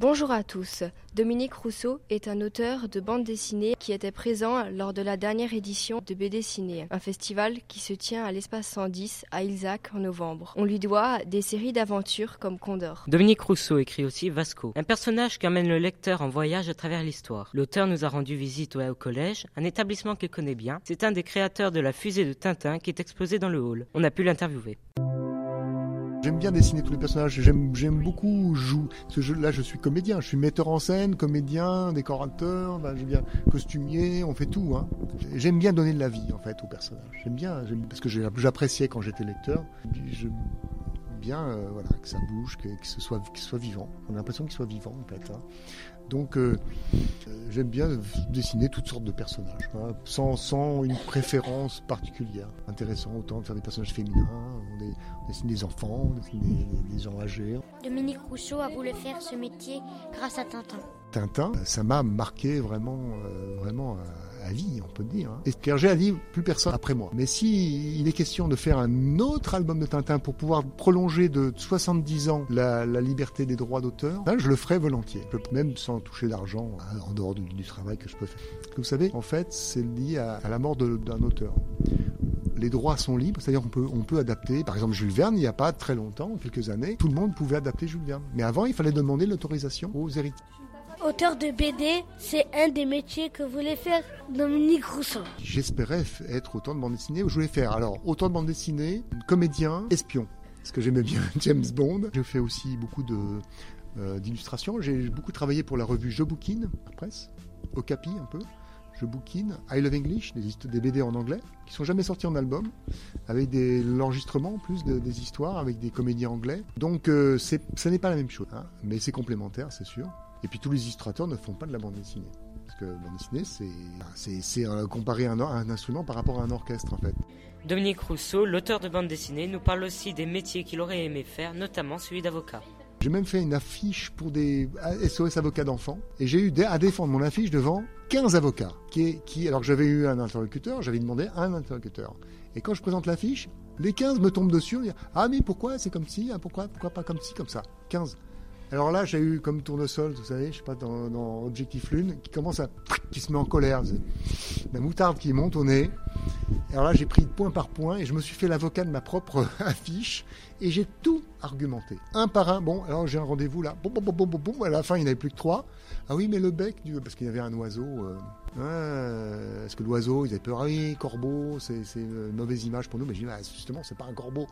Bonjour à tous. Dominique Rousseau est un auteur de bande dessinée qui était présent lors de la dernière édition de BD Ciné, un festival qui se tient à l'espace 110 à Ilzac en novembre. On lui doit des séries d'aventures comme Condor. Dominique Rousseau écrit aussi Vasco, un personnage qui emmène le lecteur en voyage à travers l'histoire. L'auteur nous a rendu visite au collège, un établissement qu'il connaît bien. C'est un des créateurs de la fusée de Tintin qui est exposé dans le hall. On a pu l'interviewer. J'aime bien dessiner tous les personnages, j'aime beaucoup jouer. là, je suis comédien, je suis metteur en scène, comédien, décorateur, ben, bien costumier, on fait tout. Hein. J'aime bien donner de la vie en fait aux personnages. J'aime bien, parce que j'appréciais quand j'étais lecteur. Je, bien euh, voilà, que ça bouge, que, ce soit, soit vivant. On a l'impression qu'il soit vivant en fait. Hein. Donc euh, euh, j'aime bien dessiner toutes sortes de personnages, hein, sans, sans, une préférence particulière. Intéressant autant de faire des personnages féminins, on, dessine des enfants, on dessine des, des, gens âgés. Dominique Rousseau a voulu faire ce métier grâce à Tintin. Tintin, ça m'a marqué vraiment, vraiment à vie, on peut dire. Hein. Et Piaget a dit plus personne après moi? Mais si il est question de faire un autre album de Tintin pour pouvoir prolonger de 70 ans la, liberté des droits d'auteur, je le ferai volontiers. même sans toucher d'argent hein, en dehors du, travail que je peux faire. Vous savez, en fait, c'est lié à, la mort d'un auteur les droits sont libres, c'est-à-dire qu'on peut, on peut adapter. Par exemple, Jules Verne, il n'y a pas très longtemps, quelques années, tout le monde pouvait adapter Jules Verne. Mais avant, il fallait demander l'autorisation aux héritiers. Auteur de BD, c'est un des métiers que voulait faire Dominique Rousseau. J'espérais être auteur de bande dessinée. Je voulais faire alors auteur de bande dessinée, comédien, espion. Parce que j'aimais bien James Bond. Je fais aussi beaucoup de euh, d'illustrations. J'ai beaucoup travaillé pour la revue Je Bouquine, presse, Okapi un peu. Je bouquine, I Love English, des, des, BD en anglais, qui sont jamais sortis en album, avec des l'enregistrement en plus des histoires, avec des comédiens anglais. Donc euh, ce n'est pas la même chose, hein, mais c'est complémentaire, c'est sûr. Et puis tous les illustrateurs ne font pas de la bande dessinée. Parce que la bande dessinée, c'est, c'est, euh, comparer un, un instrument par rapport à un orchestre en fait. Dominique Rousseau, l'auteur de bande dessinée, nous parle aussi des métiers qu'il aurait aimé faire, notamment celui d'avocat. J'ai même fait une affiche pour des SOS avocats d'enfants et j'ai eu à défendre mon affiche devant 15 avocats. Qui, qui, alors que j'avais eu un interlocuteur, j'avais demandé un interlocuteur. Et quand je présente l'affiche, les 15 me tombent dessus, on dit Ah, mais pourquoi c'est comme ci, pourquoi, pourquoi pas comme ci, comme ça? 15. Alors là, j'ai eu comme tournesol, vous savez, je sais pas, dans, Objectif Lune, qui commence à. qui se met en colère. La moutarde qui monte au nez. Alors là, j'ai pris point par point et je me suis fait l'avocat de ma propre affiche et j'ai tout argumenté. Un par un. Bon, alors j'ai un rendez-vous là. Bon, bon, bon, bon, bon, À la fin, il n'y en avait plus que trois. Ah oui, mais le bec, parce qu'il y avait un oiseau. Euh... Est-ce que l'oiseau, ils avaient peur? Ah oui, corbeau, c'est une mauvaise image pour nous. Mais j'ai dit, ah, justement, c'est pas un corbeau,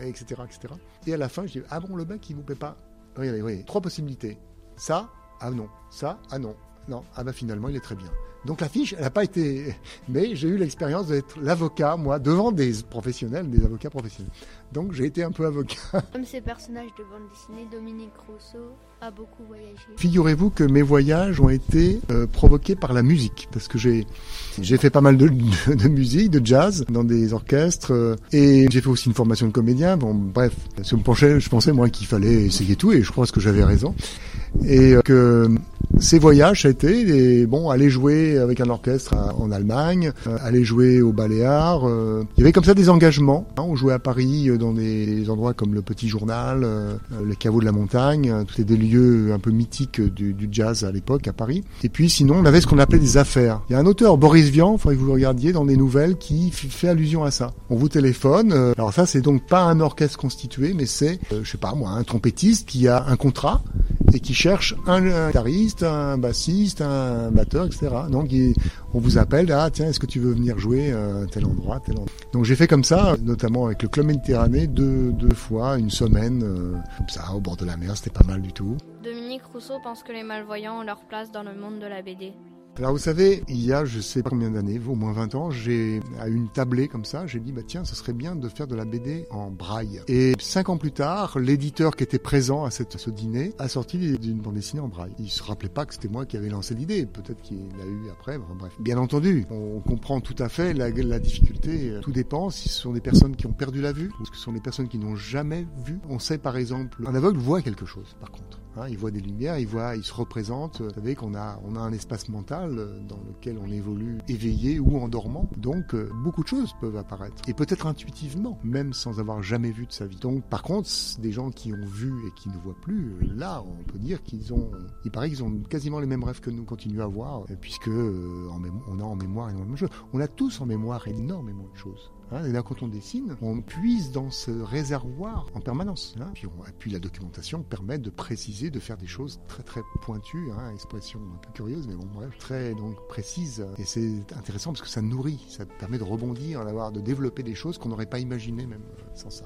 etc., etc. Et à la fin, je dis, ah bon, le bec, il vous plaît pas? Regardez, oui, trois possibilités. Ça, ah non. Ça, ah non. Non, ah bah finalement, il est très bien. Donc la fiche, elle n'a pas été... Mais j'ai eu l'expérience d'être l'avocat, moi, devant des professionnels, des avocats professionnels. Donc j'ai été un peu avocat. Comme ces personnages de bande dessinée, Dominique Rousseau a beaucoup voyagé. Figurez-vous que mes voyages ont été euh, provoqués par la musique, parce que j'ai j'ai fait pas mal de, de, musique, de jazz, dans des orchestres, euh, et j'ai fait aussi une formation de comédien. Bon, bref, je me penchais, je pensais moi qu'il fallait essayer tout, et je pense que j'avais raison. Et euh, que ces voyages, ça a été bon, aller jouer avec un orchestre en Allemagne, euh, aller jouer au Baléares. Euh, il y avait comme ça des engagements. Hein. on jouait à Paris dans des endroits comme le Petit Journal, le Caveau de la Montagne, tous des lieux un peu mythiques du, jazz à l'époque à Paris. Et puis sinon, on avait ce qu'on appelait des affaires. Il y a un auteur, Boris Vian, il faudrait que vous le regardiez dans des nouvelles, qui fait allusion à ça. On vous téléphone. alors ça, c'est donc pas un orchestre constitué, mais c'est, je sais pas moi, un trompettiste qui a un contrat et qui cherche un guitariste, un bassiste, un batteur, etc. Donc on vous appelle, ah tiens, est-ce que tu veux venir jouer à tel endroit, tel endroit? Donc j'ai fait comme ça, notamment avec le Club Méditerranée, deux, deux fois, une semaine, euh, comme ça, au bord de la mer, c'était pas mal du tout. Dominique Rousseau pense que les malvoyants ont leur place dans le monde de la BD. Alors vous savez, il y a je sais pas combien d'années, au moins 20 ans, j'ai à une tablée comme ça, j'ai dit bah tiens, ce serait bien de faire de la BD en braille. Et cinq ans plus tard, l'éditeur qui était présent à, cette, ce dîner a sorti d'une bande dessinée en braille. Il se rappelait pas que c'était moi qui avais lancé l'idée, peut-être qu'il l'a eu après. bref, bien entendu, on comprend tout à fait la, la difficulté. Tout dépend si ce sont des personnes qui ont perdu la vue ou ce sont des personnes qui n'ont jamais vu. On sait par exemple, un aveugle voit quelque chose, par contre. Hein, il voit des lumières, il voit, il se représente. Vous savez qu'on a, on a un espace mental dans lequel on évolue éveillé ou en dormant. Donc beaucoup de choses peuvent apparaître et peut-être intuitivement, même sans avoir jamais vu de sa vie. Donc par contre, des gens qui ont vu et qui ne voient plus, là, on peut dire qu'ils ont, il paraît qu'ils ont quasiment les mêmes rêves que nous continuons à voir, puisque on a en mémoire énormément de choses. On a tous en mémoire énormément de choses. Hein, et là, quand on dessine, on puise dans ce réservoir en permanence. Hein. Puis, on, la documentation permet de préciser, de faire des choses très très pointues, hein, expression un peu curieuse, mais bon bref, très donc précise. Et c'est intéressant parce que ça nourrit, ça permet de rebondir, d'avoir, de développer des choses qu'on n'aurait pas imaginées même euh, sans ça.